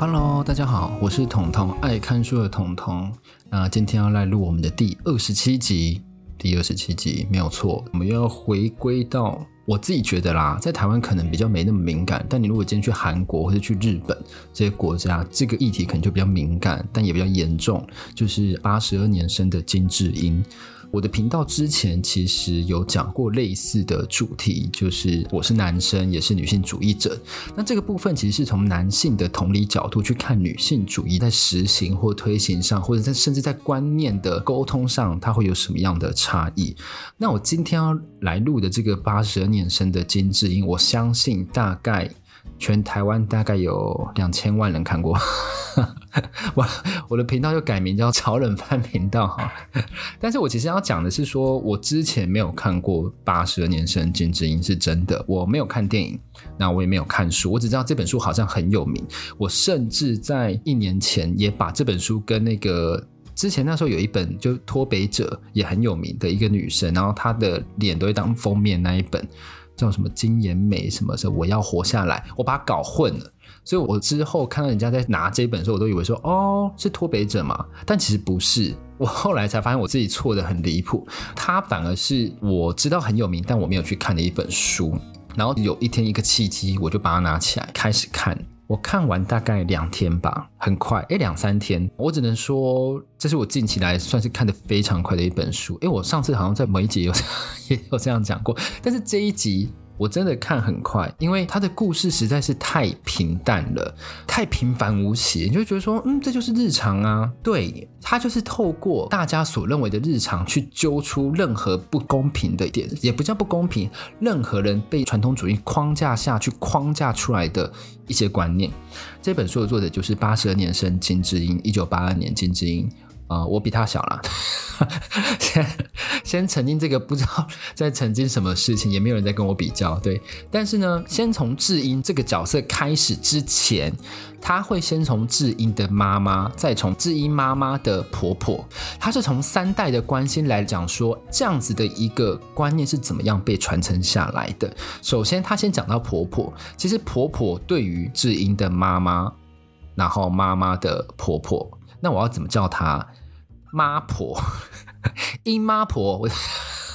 Hello，大家好，我是统统，爱看书的统统。那今天要来录我们的第二十七集，第二十七集没有错，我们又要回归到我自己觉得啦，在台湾可能比较没那么敏感，但你如果今天去韩国或者去日本这些国家，这个议题可能就比较敏感，但也比较严重，就是八十二年生的金智英。我的频道之前其实有讲过类似的主题，就是我是男生，也是女性主义者。那这个部分其实是从男性的同理角度去看女性主义在实行或推行上，或者在甚至在观念的沟通上，它会有什么样的差异。那我今天要来录的这个八十二年生的金智英，我相信大概。全台湾大概有两千万人看过，我我的频道就改名叫炒冷饭频道哈。但是我其实要讲的是说，我之前没有看过八十二年生金智英是真的，我没有看电影，那我也没有看书，我只知道这本书好像很有名。我甚至在一年前也把这本书跟那个之前那时候有一本就脱北者也很有名的一个女生，然后她的脸都会当封面那一本。叫什么金妍美什么的，我要活下来，我把它搞混了，所以我之后看到人家在拿这本的时候，我都以为说哦是脱北者嘛，但其实不是，我后来才发现我自己错的很离谱，它反而是我知道很有名，但我没有去看的一本书，然后有一天一个契机，我就把它拿起来开始看。我看完大概两天吧，很快，哎，两三天，我只能说这是我近期来算是看得非常快的一本书。哎，我上次好像在某一集有 也有这样讲过，但是这一集。我真的看很快，因为他的故事实在是太平淡了，太平凡无奇，你就觉得说，嗯，这就是日常啊。对，他就是透过大家所认为的日常去揪出任何不公平的点，也不叫不公平，任何人被传统主义框架下去框架出来的一些观念。这本书的作者就是八十二年生金智英，一九八二年金智英。啊、我比他小了。先先澄清这个，不知道在澄清什么事情，也没有人在跟我比较。对，但是呢，先从智英这个角色开始之前，他会先从智英的妈妈，再从智英妈妈的婆婆，他是从三代的关心来讲说，这样子的一个观念是怎么样被传承下来的。首先，他先讲到婆婆，其实婆婆对于智英的妈妈，然后妈妈的婆婆，那我要怎么叫她？妈婆，英妈婆，我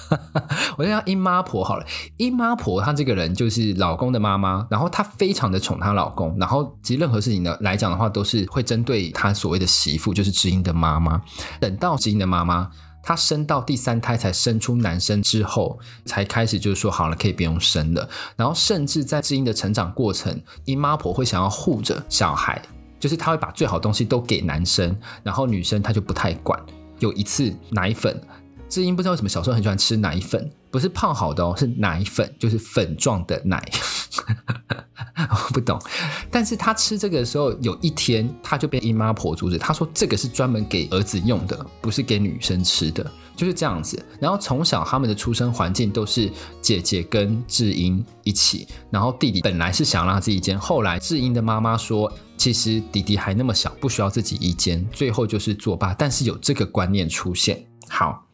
我就叫英妈婆好了。英妈婆她这个人就是老公的妈妈，然后她非常的宠她老公，然后其实任何事情呢来讲的话，都是会针对她所谓的媳妇，就是知音的妈妈。等到知音的妈妈她生到第三胎才生出男生之后，才开始就是说好了，可以不用生了。然后甚至在智英的成长过程，英妈婆会想要护着小孩。就是他会把最好的东西都给男生，然后女生他就不太管。有一次奶粉，智英不知道为什么小时候很喜欢吃奶粉，不是泡好的哦，是奶粉，就是粉状的奶。我不懂，但是他吃这个的时候，有一天他就被姨妈婆阻止，他说这个是专门给儿子用的，不是给女生吃的，就是这样子。然后从小他们的出生环境都是姐姐跟智英一起，然后弟弟本来是想让自己一间，后来智英的妈妈说。其实弟弟还那么小，不需要自己一间，最后就是作罢。但是有这个观念出现。好，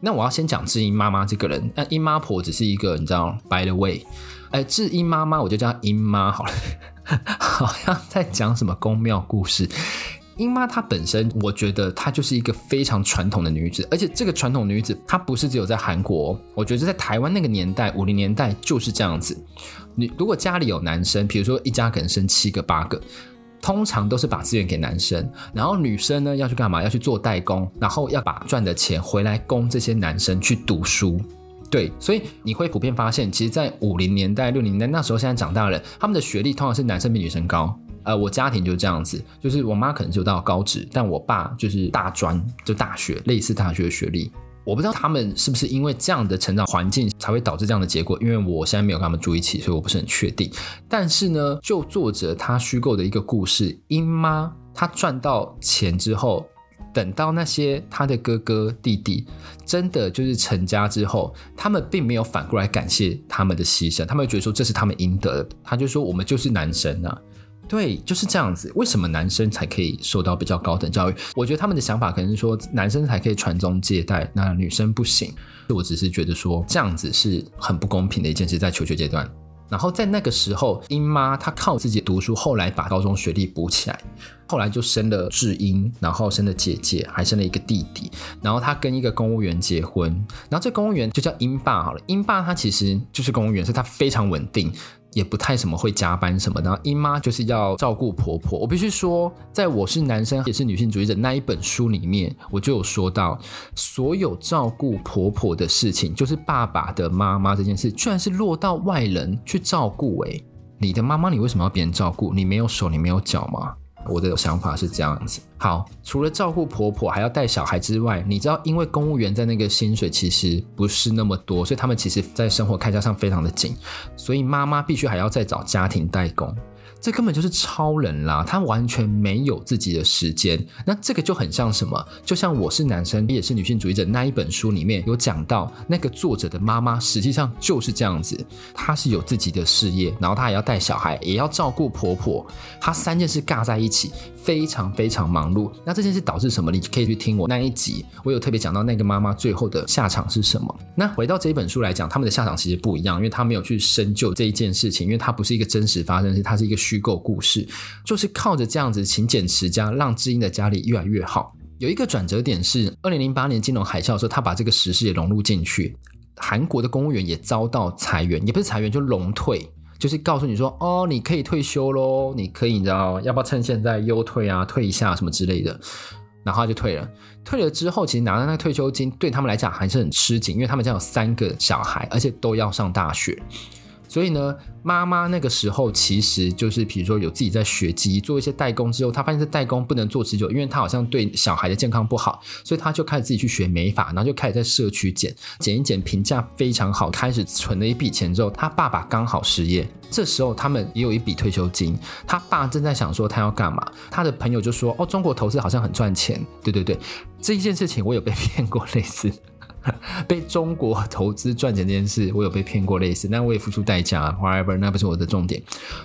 那我要先讲智英妈妈这个人。那英妈婆只是一个，你知道，by the way，哎，智英妈妈我就叫英妈好了，好像在讲什么宫庙故事。英妈她本身，我觉得她就是一个非常传统的女子，而且这个传统女子她不是只有在韩国，我觉得在台湾那个年代，五零年代就是这样子。你如果家里有男生，比如说一家可能生七个八个。通常都是把资源给男生，然后女生呢要去干嘛？要去做代工，然后要把赚的钱回来供这些男生去读书。对，所以你会普遍发现，其实，在五零年代、六零年代那时候，现在长大了，他们的学历通常是男生比女生高。呃，我家庭就这样子，就是我妈可能就到高职，但我爸就是大专，就大学，类似大学的学历。我不知道他们是不是因为这样的成长环境才会导致这样的结果，因为我现在没有跟他们住一起，所以我不是很确定。但是呢，就作者他虚构的一个故事，英妈她赚到钱之后，等到那些他的哥哥弟弟真的就是成家之后，他们并没有反过来感谢他们的牺牲，他们觉得说这是他们应得的。他就说我们就是男生啊。对，就是这样子。为什么男生才可以受到比较高等教育？我觉得他们的想法可能是说，男生才可以传宗接代，那女生不行。我只是觉得说，这样子是很不公平的一件事，在求学阶段。然后在那个时候，英妈她靠自己读书，后来把高中学历补起来，后来就生了智英，然后生了姐姐，还生了一个弟弟。然后她跟一个公务员结婚，然后这公务员就叫英爸好了。英爸他其实就是公务员，所以他非常稳定。也不太什么会加班什么的，然后姨妈就是要照顾婆婆。我必须说，在我是男生也是女性主义者那一本书里面，我就有说到，所有照顾婆婆的事情，就是爸爸的妈妈这件事，居然是落到外人去照顾。诶，你的妈妈，你为什么要别人照顾？你没有手，你没有脚吗？我的想法是这样子。好，除了照顾婆婆，还要带小孩之外，你知道，因为公务员在那个薪水其实不是那么多，所以他们其实在生活开销上非常的紧，所以妈妈必须还要再找家庭代工。这根本就是超人啦！他完全没有自己的时间。那这个就很像什么？就像我是男生也是女性主义者那一本书里面有讲到，那个作者的妈妈实际上就是这样子。她是有自己的事业，然后她也要带小孩，也要照顾婆婆，她三件事尬在一起，非常非常忙碌。那这件事导致什么？你可以去听我那一集，我有特别讲到那个妈妈最后的下场是什么。那回到这一本书来讲，他们的下场其实不一样，因为他没有去深究这一件事情，因为它不是一个真实发生事，它是一个。虚构故事就是靠着这样子勤俭持家，让智英的家里越来越好。有一个转折点是二零零八年金融海啸的时候，他把这个时事也融入进去。韩国的公务员也遭到裁员，也不是裁员，就荣退，就是告诉你说，哦，你可以退休喽，你可以，你知道，要不要趁现在优退啊，退一下什么之类的。然后他就退了，退了之后，其实拿到那个退休金对他们来讲还是很吃紧，因为他们家有三个小孩，而且都要上大学。所以呢，妈妈那个时候其实就是，比如说有自己在学机做一些代工之后，她发现这代工不能做持久，因为她好像对小孩的健康不好，所以她就开始自己去学美发，然后就开始在社区剪，剪一剪，评价非常好，开始存了一笔钱之后，她爸爸刚好失业，这时候他们也有一笔退休金，他爸正在想说他要干嘛，他的朋友就说，哦，中国投资好像很赚钱，对对对，这一件事情我有被 骗过类似。被中国投资赚钱这件事，我有被骗过类似，但我也付出代价。Whatever，那不是我的重点。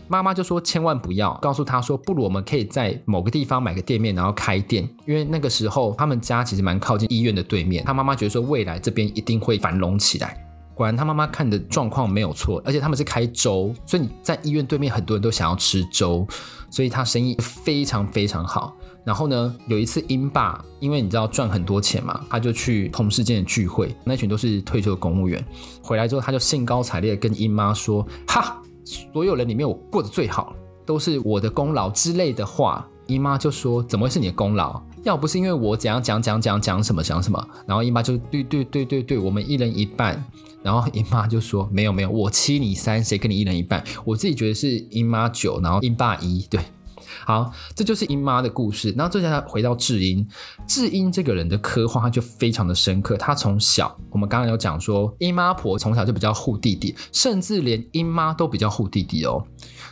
妈妈就说千万不要，告诉他说，不如我们可以在某个地方买个店面，然后开店。因为那个时候他们家其实蛮靠近医院的对面。他妈妈觉得说未来这边一定会繁荣起来。果然他妈妈看的状况没有错，而且他们是开粥，所以你在医院对面很多人都想要吃粥，所以他生意非常非常好。然后呢，有一次英爸，因为你知道赚很多钱嘛，他就去同事间的聚会，那群都是退休的公务员。回来之后，他就兴高采烈跟英妈说：“哈，所有人里面我过得最好，都是我的功劳之类的话。”姨妈就说：“怎么会是你的功劳？要不是因为我怎样讲讲讲讲什么讲什么。”然后英妈就对对对对对，我们一人一半。然后英妈就说：“没有没有，我七你三，谁跟你一人一半？我自己觉得是姨妈九，然后英爸一，对。”好，这就是英妈的故事。然后接下来回到智英，智英这个人的刻画，他就非常的深刻。他从小，我们刚刚有讲说，英妈婆从小就比较护弟弟，甚至连英妈都比较护弟弟哦。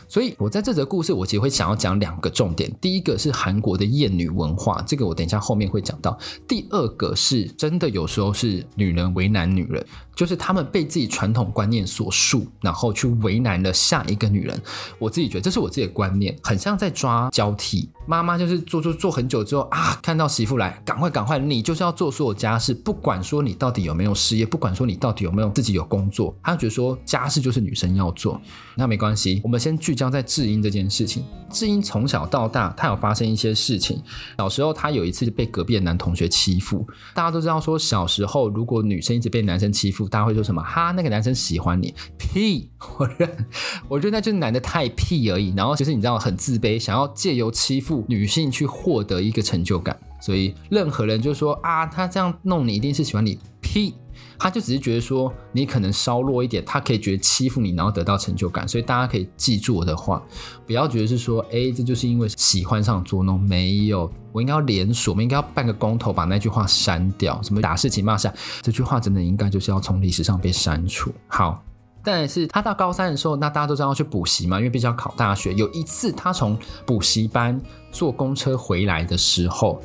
所以，我在这则故事，我其实会想要讲两个重点。第一个是韩国的厌女文化，这个我等一下后面会讲到。第二个是真的有时候是女人为难女人，就是他们被自己传统观念所束，然后去为难了下一个女人。我自己觉得这是我自己的观念，很像在抓交替。妈妈就是做做做很久之后啊，看到媳妇来，赶快赶快，你就是要做所有家事，不管说你到底有没有事业，不管说你到底有没有自己有工作，她觉得说家事就是女生要做。那没关系，我们先聚焦。在智英这件事情，智英从小到大，他有发生一些事情。小时候，他有一次被隔壁的男同学欺负。大家都知道，说小时候如果女生一直被男生欺负，大家会说什么？哈，那个男生喜欢你？屁！我认，我觉得那就是男的太屁而已。然后，其实你知道，很自卑，想要借由欺负女性去获得一个成就感。所以，任何人就说啊，他这样弄你，一定是喜欢你。屁！他就只是觉得说你可能稍弱一点，他可以觉得欺负你，然后得到成就感。所以大家可以记住我的话，不要觉得是说，哎，这就是因为喜欢上捉弄。没有，我应该要连锁，我们应该要办个公投，把那句话删掉。什么打是情骂是爱，这句话真的应该就是要从历史上被删除。好，但是他到高三的时候，那大家都知道要去补习嘛，因为必须要考大学。有一次他从补习班坐公车回来的时候。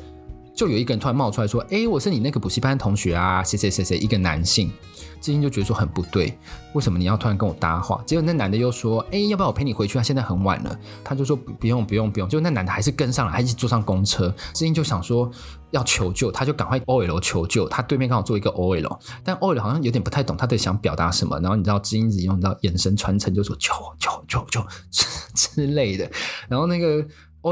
就有一个人突然冒出来说：“哎，我是你那个补习班同学啊，谁谁谁谁，一个男性。”志英就觉得说很不对，为什么你要突然跟我搭话？结果那男的又说：“哎，要不要我陪你回去啊？现在很晚了。”他就说：“不用，不用，不用。”就那男的还是跟上来，还一起坐上公车。志英就想说要求救，他就赶快 OL 求救。他对面刚好坐一个 OL，但 OL 好像有点不太懂他在想表达什么。然后你知道志英只用到眼神传承，就说“救救救救”之类的。然后那个。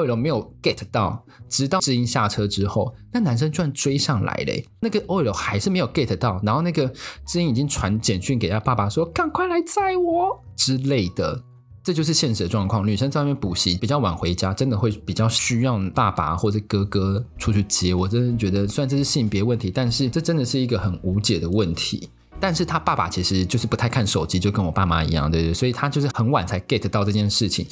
OL 没有 get 到，直到志英下车之后，那男生居然追上来嘞！那个 OL 还是没有 get 到，然后那个志英已经传简讯给他爸爸说：“赶快来载我”之类的。这就是现实的状况。女生在外面补习比较晚回家，真的会比较需要爸爸或者哥哥出去接。我真的觉得，虽然这是性别问题，但是这真的是一个很无解的问题。但是他爸爸其实就是不太看手机，就跟我爸妈一样，对不对？所以他就是很晚才 get 到这件事情。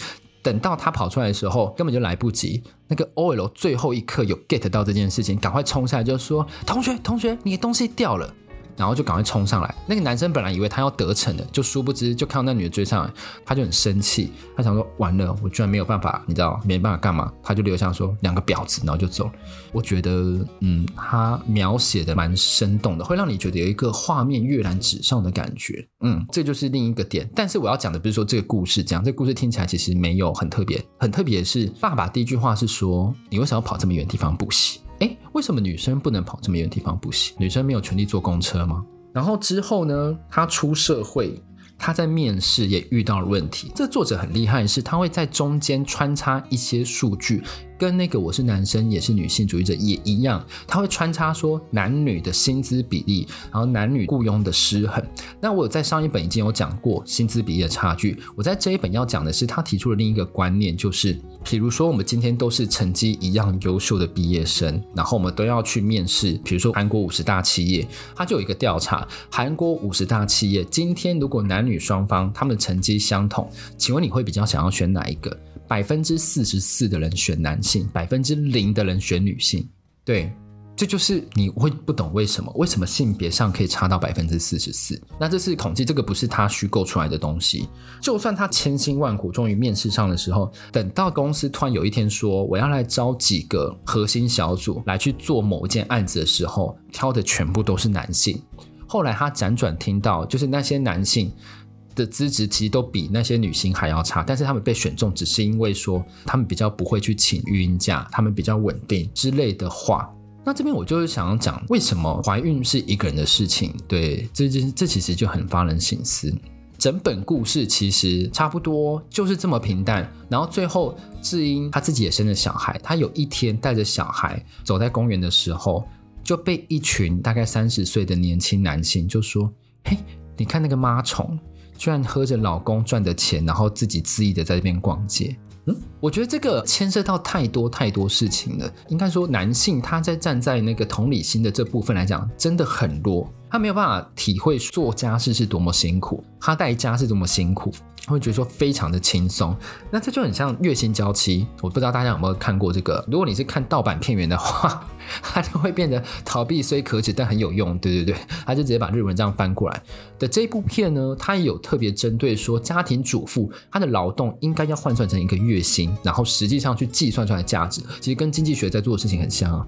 等到他跑出来的时候，根本就来不及。那个 OL 最后一刻有 get 到这件事情，赶快冲下来就说：“同学，同学，你的东西掉了。”然后就赶快冲上来。那个男生本来以为他要得逞的，就殊不知就看到那女的追上来，他就很生气。他想说：完了，我居然没有办法，你知道，没办法干嘛？他就留下说两个婊子，然后就走了。我觉得，嗯，他描写的蛮生动的，会让你觉得有一个画面跃然纸上的感觉。嗯，这就是另一个点。但是我要讲的不是说这个故事这样，这个故事听起来其实没有很特别。很特别的是，爸爸第一句话是说：“你为什么要跑这么远地方补习？”诶，为什么女生不能跑这么远的地方补习？女生没有权利坐公车吗？然后之后呢，她出社会，他在面试也遇到了问题。这作者很厉害，是他会在中间穿插一些数据。跟那个我是男生也是女性主义者也一样，他会穿插说男女的薪资比例，然后男女雇佣的失衡。那我在上一本已经有讲过薪资比例的差距，我在这一本要讲的是他提出了另一个观念，就是比如说我们今天都是成绩一样优秀的毕业生，然后我们都要去面试，比如说韩国五十大企业，它就有一个调查，韩国五十大企业今天如果男女双方他们的成绩相同，请问你会比较想要选哪一个？百分之四十四的人选男性，百分之零的人选女性。对，这就是你会不懂为什么？为什么性别上可以差到百分之四十四？那这是统计，这个不是他虚构出来的东西。就算他千辛万苦，终于面试上的时候，等到公司突然有一天说我要来招几个核心小组来去做某一件案子的时候，挑的全部都是男性。后来他辗转听到，就是那些男性。的资质其实都比那些女性还要差，但是他们被选中只是因为说他们比较不会去请育婴假，他们比较稳定之类的话。那这边我就是想要讲，为什么怀孕是一个人的事情？对，这这这其实就很发人省思。整本故事其实差不多就是这么平淡，然后最后智英她自己也生了小孩，她有一天带着小孩走在公园的时候，就被一群大概三十岁的年轻男性就说：“嘿，你看那个妈虫。”居然喝着老公赚的钱，然后自己恣意的在这边逛街。嗯，我觉得这个牵涉到太多太多事情了。应该说，男性他在站在那个同理心的这部分来讲，真的很弱。他没有办法体会做家事是多么辛苦，他带家是多么辛苦，他会觉得说非常的轻松。那这就很像月薪娇妻。我不知道大家有没有看过这个？如果你是看盗版片源的话。他就会变得逃避虽可耻，但很有用。对对对，他 就直接把日文这样翻过来的这部片呢，它也有特别针对说家庭主妇她的劳动应该要换算成一个月薪，然后实际上去计算出来的价值，其实跟经济学在做的事情很像啊。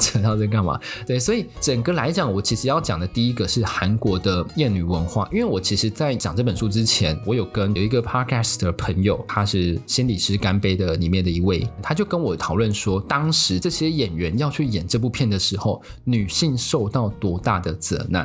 扯到这干嘛？对，所以整个来讲，我其实要讲的第一个是韩国的厌女文化，因为我其实在讲这本书之前，我有跟有一个 podcast 的朋友，他是心理师干杯的里面的一位，他就跟我讨论说，当时这些演演员要去演这部片的时候，女性受到多大的责难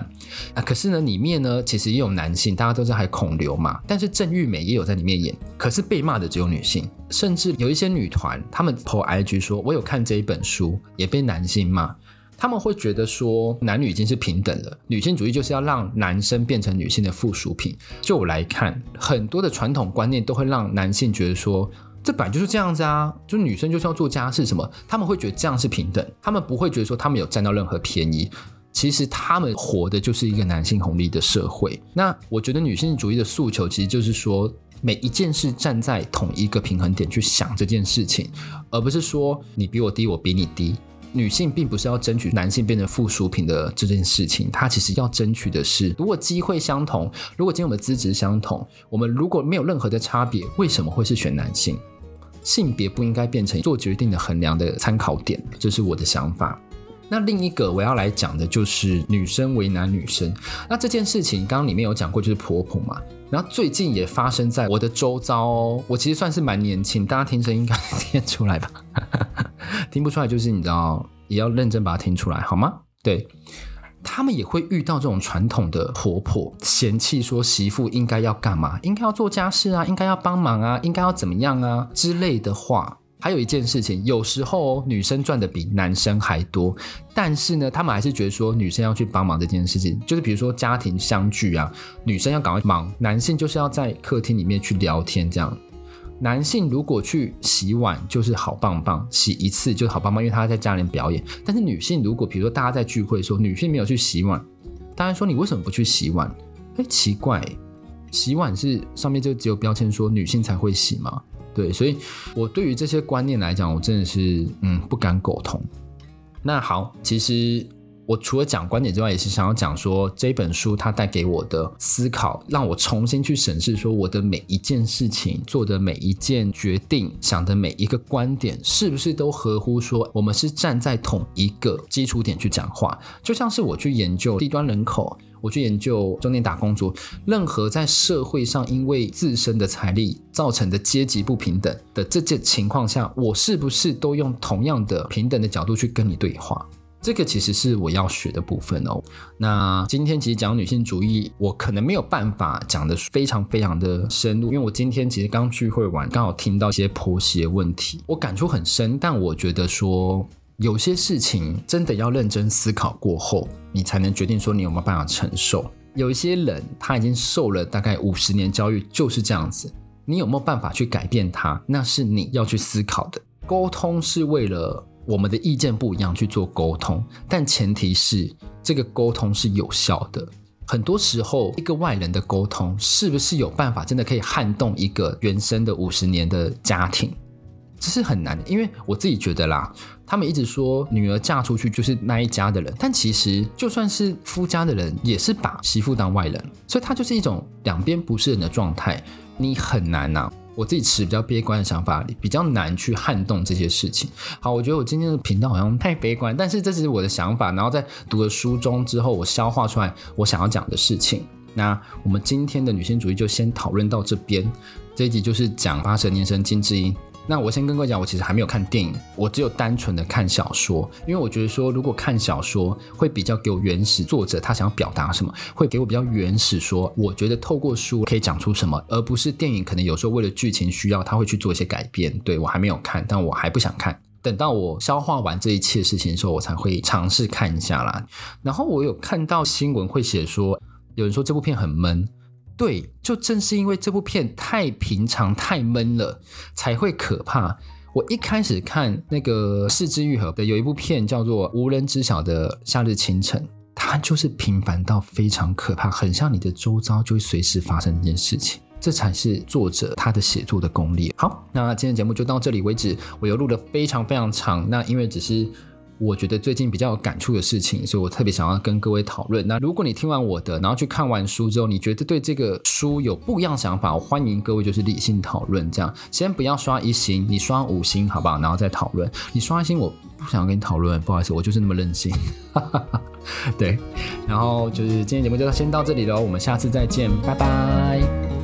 啊？可是呢，里面呢其实也有男性，大家都知道还孔刘嘛，但是郑玉美也有在里面演，可是被骂的只有女性，甚至有一些女团，他们 po IG 说，我有看这一本书，也被男性骂，他们会觉得说男女已经是平等了，女性主义就是要让男生变成女性的附属品。就我来看，很多的传统观念都会让男性觉得说。这本来就是这样子啊，就女生就是要做家事什么，他们会觉得这样是平等，他们不会觉得说他们有占到任何便宜。其实他们活的就是一个男性红利的社会。那我觉得女性主义的诉求其实就是说，每一件事站在同一个平衡点去想这件事情，而不是说你比我低，我比你低。女性并不是要争取男性变成附属品的这件事情，她其实要争取的是，如果机会相同，如果今天我们资质相同，我们如果没有任何的差别，为什么会是选男性？性别不应该变成做决定的衡量的参考点，这是我的想法。那另一个我要来讲的就是女生为难女生。那这件事情刚刚里面有讲过，就是婆婆嘛。然后最近也发生在我的周遭哦。我其实算是蛮年轻，大家听声音应该听出来吧？听不出来就是你知道，也要认真把它听出来，好吗？对。他们也会遇到这种传统的婆婆嫌弃说媳妇应该要干嘛，应该要做家事啊，应该要帮忙啊，应该要怎么样啊之类的话。还有一件事情，有时候女生赚的比男生还多，但是呢，他们还是觉得说女生要去帮忙这件事情，就是比如说家庭相聚啊，女生要赶快忙，男性就是要在客厅里面去聊天这样。男性如果去洗碗就是好棒棒，洗一次就好棒棒，因为他在家里表演。但是女性如果比如说大家在聚会的时候，女性没有去洗碗，大家说你为什么不去洗碗？哎，奇怪，洗碗是上面就只有标签说女性才会洗吗？对，所以我对于这些观念来讲，我真的是嗯不敢苟同。那好，其实。我除了讲观点之外，也是想要讲说这本书它带给我的思考，让我重新去审视说我的每一件事情、做的每一件决定、想的每一个观点，是不是都合乎说我们是站在同一个基础点去讲话？就像是我去研究低端人口，我去研究中年打工族，任何在社会上因为自身的财力造成的阶级不平等的这件情况下，我是不是都用同样的平等的角度去跟你对话？这个其实是我要学的部分哦。那今天其实讲女性主义，我可能没有办法讲得非常非常的深入，因为我今天其实刚聚会完，刚好听到一些婆媳的问题，我感触很深。但我觉得说，有些事情真的要认真思考过后，你才能决定说你有没有办法承受。有一些人他已经受了大概五十年教育，就是这样子，你有没有办法去改变他？那是你要去思考的。沟通是为了。我们的意见不一样去做沟通，但前提是这个沟通是有效的。很多时候，一个外人的沟通是不是有办法真的可以撼动一个原生的五十年的家庭？这是很难的，因为我自己觉得啦，他们一直说女儿嫁出去就是那一家的人，但其实就算是夫家的人，也是把媳妇当外人，所以它就是一种两边不是人的状态，你很难呐、啊。我自己持比较悲观的想法，比较难去撼动这些事情。好，我觉得我今天的频道好像太悲观，但是这是我的想法。然后在读了书中之后，我消化出来我想要讲的事情。那我们今天的女性主义就先讨论到这边。这一集就是讲八十年生金智英。那我先跟各位讲，我其实还没有看电影，我只有单纯的看小说，因为我觉得说，如果看小说会比较给我原始作者他想要表达什么，会给我比较原始说，我觉得透过书可以讲出什么，而不是电影可能有时候为了剧情需要，他会去做一些改变。对，我还没有看，但我还不想看，等到我消化完这一切事情的时候，我才会尝试看一下啦。然后我有看到新闻会写说，有人说这部片很闷。对，就正是因为这部片太平常、太闷了，才会可怕。我一开始看那个是枝裕和的有一部片叫做《无人知晓的夏日清晨》，它就是平凡到非常可怕，很像你的周遭就会随时发生这件事情。这才是作者他的写作的功力。好，那今天节目就到这里为止。我又录得非常非常长，那因为只是。我觉得最近比较有感触的事情，所以我特别想要跟各位讨论。那如果你听完我的，然后去看完书之后，你觉得对这个书有不一样想法，我欢迎各位就是理性讨论。这样，先不要刷一星，你刷五星好不好？然后再讨论。你刷一星，我不想跟你讨论，不好意思，我就是那么任性。对，然后就是今天节目就先到这里喽，我们下次再见，拜拜。